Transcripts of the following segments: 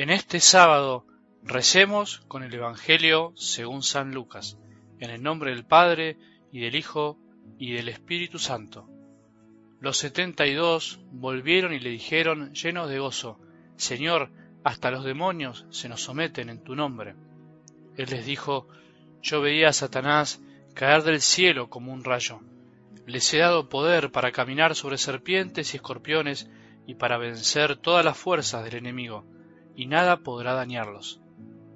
En este sábado recemos con el Evangelio según San Lucas, en el nombre del Padre y del Hijo y del Espíritu Santo. Los setenta y dos volvieron y le dijeron llenos de gozo, Señor, hasta los demonios se nos someten en tu nombre. Él les dijo, Yo veía a Satanás caer del cielo como un rayo. Les he dado poder para caminar sobre serpientes y escorpiones y para vencer todas las fuerzas del enemigo y nada podrá dañarlos.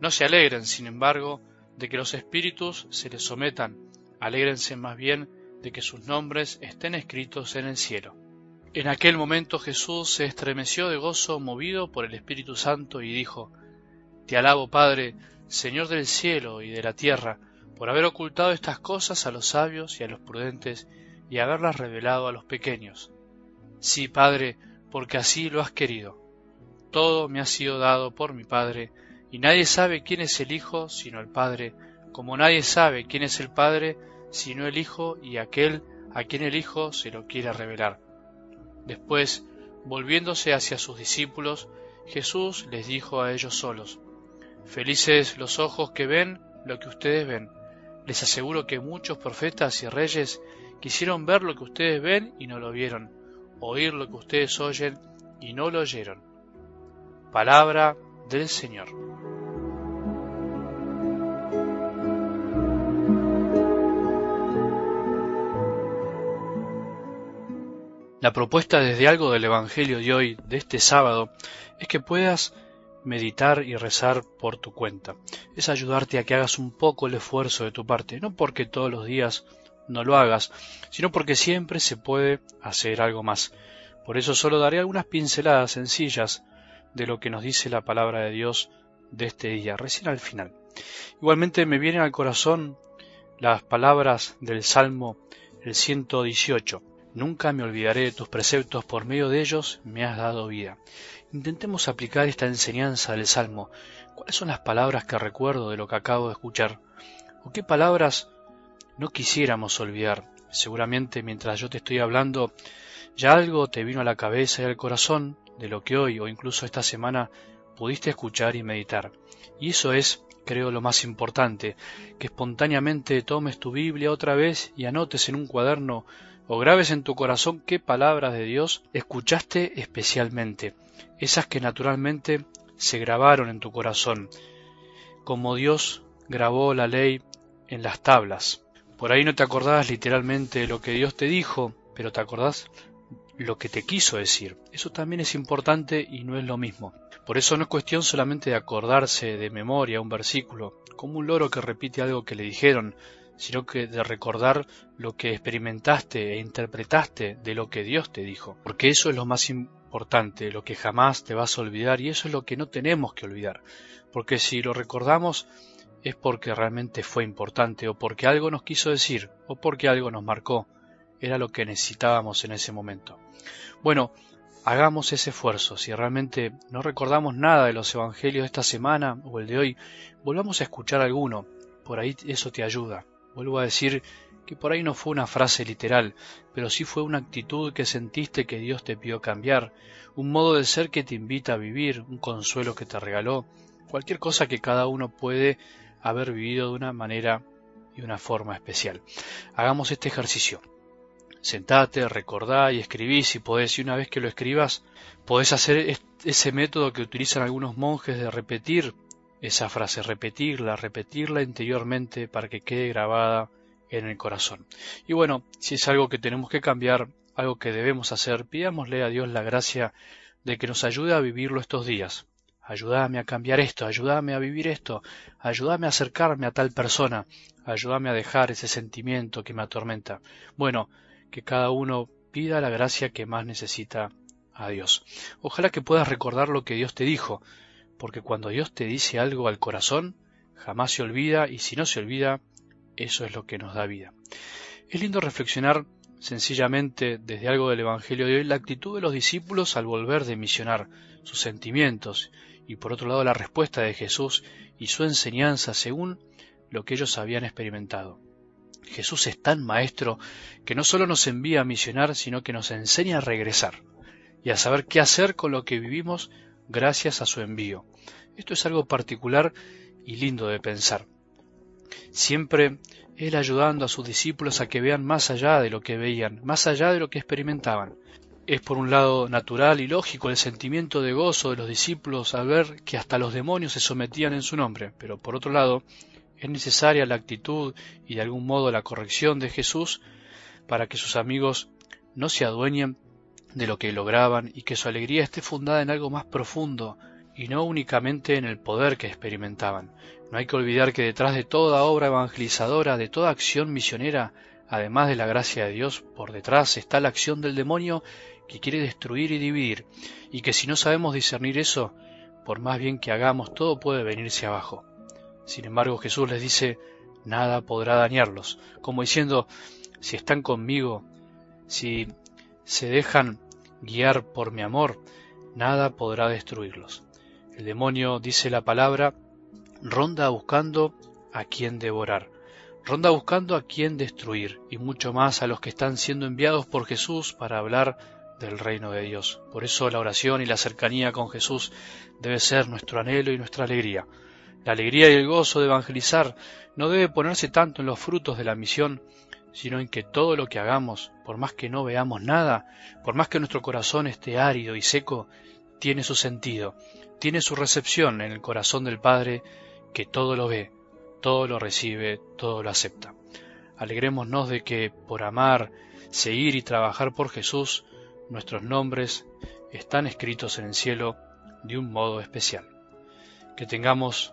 No se alegren, sin embargo, de que los espíritus se les sometan, alégrense más bien de que sus nombres estén escritos en el cielo. En aquel momento Jesús se estremeció de gozo movido por el Espíritu Santo y dijo, Te alabo, Padre, Señor del cielo y de la tierra, por haber ocultado estas cosas a los sabios y a los prudentes y haberlas revelado a los pequeños. Sí, Padre, porque así lo has querido. Todo me ha sido dado por mi Padre, y nadie sabe quién es el Hijo sino el Padre, como nadie sabe quién es el Padre sino el Hijo y aquel a quien el Hijo se lo quiere revelar. Después, volviéndose hacia sus discípulos, Jesús les dijo a ellos solos, Felices los ojos que ven lo que ustedes ven. Les aseguro que muchos profetas y reyes quisieron ver lo que ustedes ven y no lo vieron, oír lo que ustedes oyen y no lo oyeron. Palabra del Señor. La propuesta desde algo del Evangelio de hoy, de este sábado, es que puedas meditar y rezar por tu cuenta. Es ayudarte a que hagas un poco el esfuerzo de tu parte, no porque todos los días no lo hagas, sino porque siempre se puede hacer algo más. Por eso solo daré algunas pinceladas sencillas de lo que nos dice la palabra de Dios de este día, recién al final. Igualmente me vienen al corazón las palabras del Salmo el 118. Nunca me olvidaré de tus preceptos, por medio de ellos me has dado vida. Intentemos aplicar esta enseñanza del Salmo. ¿Cuáles son las palabras que recuerdo de lo que acabo de escuchar? ¿O qué palabras no quisiéramos olvidar? Seguramente mientras yo te estoy hablando, ya algo te vino a la cabeza y al corazón de lo que hoy o incluso esta semana pudiste escuchar y meditar. Y eso es, creo, lo más importante, que espontáneamente tomes tu Biblia otra vez y anotes en un cuaderno o grabes en tu corazón qué palabras de Dios escuchaste especialmente, esas que naturalmente se grabaron en tu corazón, como Dios grabó la ley en las tablas. Por ahí no te acordás literalmente de lo que Dios te dijo, pero te acordás lo que te quiso decir. Eso también es importante y no es lo mismo. Por eso no es cuestión solamente de acordarse de memoria un versículo, como un loro que repite algo que le dijeron, sino que de recordar lo que experimentaste e interpretaste de lo que Dios te dijo. Porque eso es lo más importante, lo que jamás te vas a olvidar y eso es lo que no tenemos que olvidar. Porque si lo recordamos es porque realmente fue importante o porque algo nos quiso decir o porque algo nos marcó era lo que necesitábamos en ese momento. Bueno, hagamos ese esfuerzo. Si realmente no recordamos nada de los evangelios de esta semana o el de hoy, volvamos a escuchar alguno. Por ahí eso te ayuda. Vuelvo a decir que por ahí no fue una frase literal, pero sí fue una actitud que sentiste que Dios te pidió cambiar, un modo de ser que te invita a vivir, un consuelo que te regaló, cualquier cosa que cada uno puede haber vivido de una manera y una forma especial. Hagamos este ejercicio sentate, recordá y escribí si podés, y una vez que lo escribas, podés hacer ese método que utilizan algunos monjes de repetir esa frase, repetirla, repetirla interiormente para que quede grabada en el corazón. Y bueno, si es algo que tenemos que cambiar, algo que debemos hacer, pidámosle a Dios la gracia de que nos ayude a vivirlo estos días. Ayúdame a cambiar esto, ayúdame a vivir esto, ayúdame a acercarme a tal persona, ayúdame a dejar ese sentimiento que me atormenta. Bueno, que cada uno pida la gracia que más necesita a Dios. Ojalá que puedas recordar lo que Dios te dijo, porque cuando Dios te dice algo al corazón, jamás se olvida y si no se olvida, eso es lo que nos da vida. Es lindo reflexionar sencillamente desde algo del Evangelio de hoy la actitud de los discípulos al volver de misionar, sus sentimientos y por otro lado la respuesta de Jesús y su enseñanza según lo que ellos habían experimentado. Jesús es tan maestro que no solo nos envía a misionar, sino que nos enseña a regresar y a saber qué hacer con lo que vivimos gracias a su envío. Esto es algo particular y lindo de pensar. Siempre Él ayudando a sus discípulos a que vean más allá de lo que veían, más allá de lo que experimentaban. Es por un lado natural y lógico el sentimiento de gozo de los discípulos al ver que hasta los demonios se sometían en su nombre, pero por otro lado es necesaria la actitud y de algún modo la corrección de Jesús para que sus amigos no se adueñen de lo que lograban y que su alegría esté fundada en algo más profundo y no únicamente en el poder que experimentaban. No hay que olvidar que detrás de toda obra evangelizadora, de toda acción misionera, además de la gracia de Dios, por detrás está la acción del demonio que quiere destruir y dividir, y que si no sabemos discernir eso, por más bien que hagamos, todo puede venirse abajo. Sin embargo, Jesús les dice, nada podrá dañarlos, como diciendo, si están conmigo, si se dejan guiar por mi amor, nada podrá destruirlos. El demonio, dice la palabra, ronda buscando a quien devorar, ronda buscando a quien destruir, y mucho más a los que están siendo enviados por Jesús para hablar del reino de Dios. Por eso la oración y la cercanía con Jesús debe ser nuestro anhelo y nuestra alegría. La alegría y el gozo de evangelizar no debe ponerse tanto en los frutos de la misión, sino en que todo lo que hagamos, por más que no veamos nada, por más que nuestro corazón esté árido y seco, tiene su sentido, tiene su recepción en el corazón del Padre, que todo lo ve, todo lo recibe, todo lo acepta. Alegrémonos de que, por amar, seguir y trabajar por Jesús, nuestros nombres están escritos en el cielo de un modo especial. Que tengamos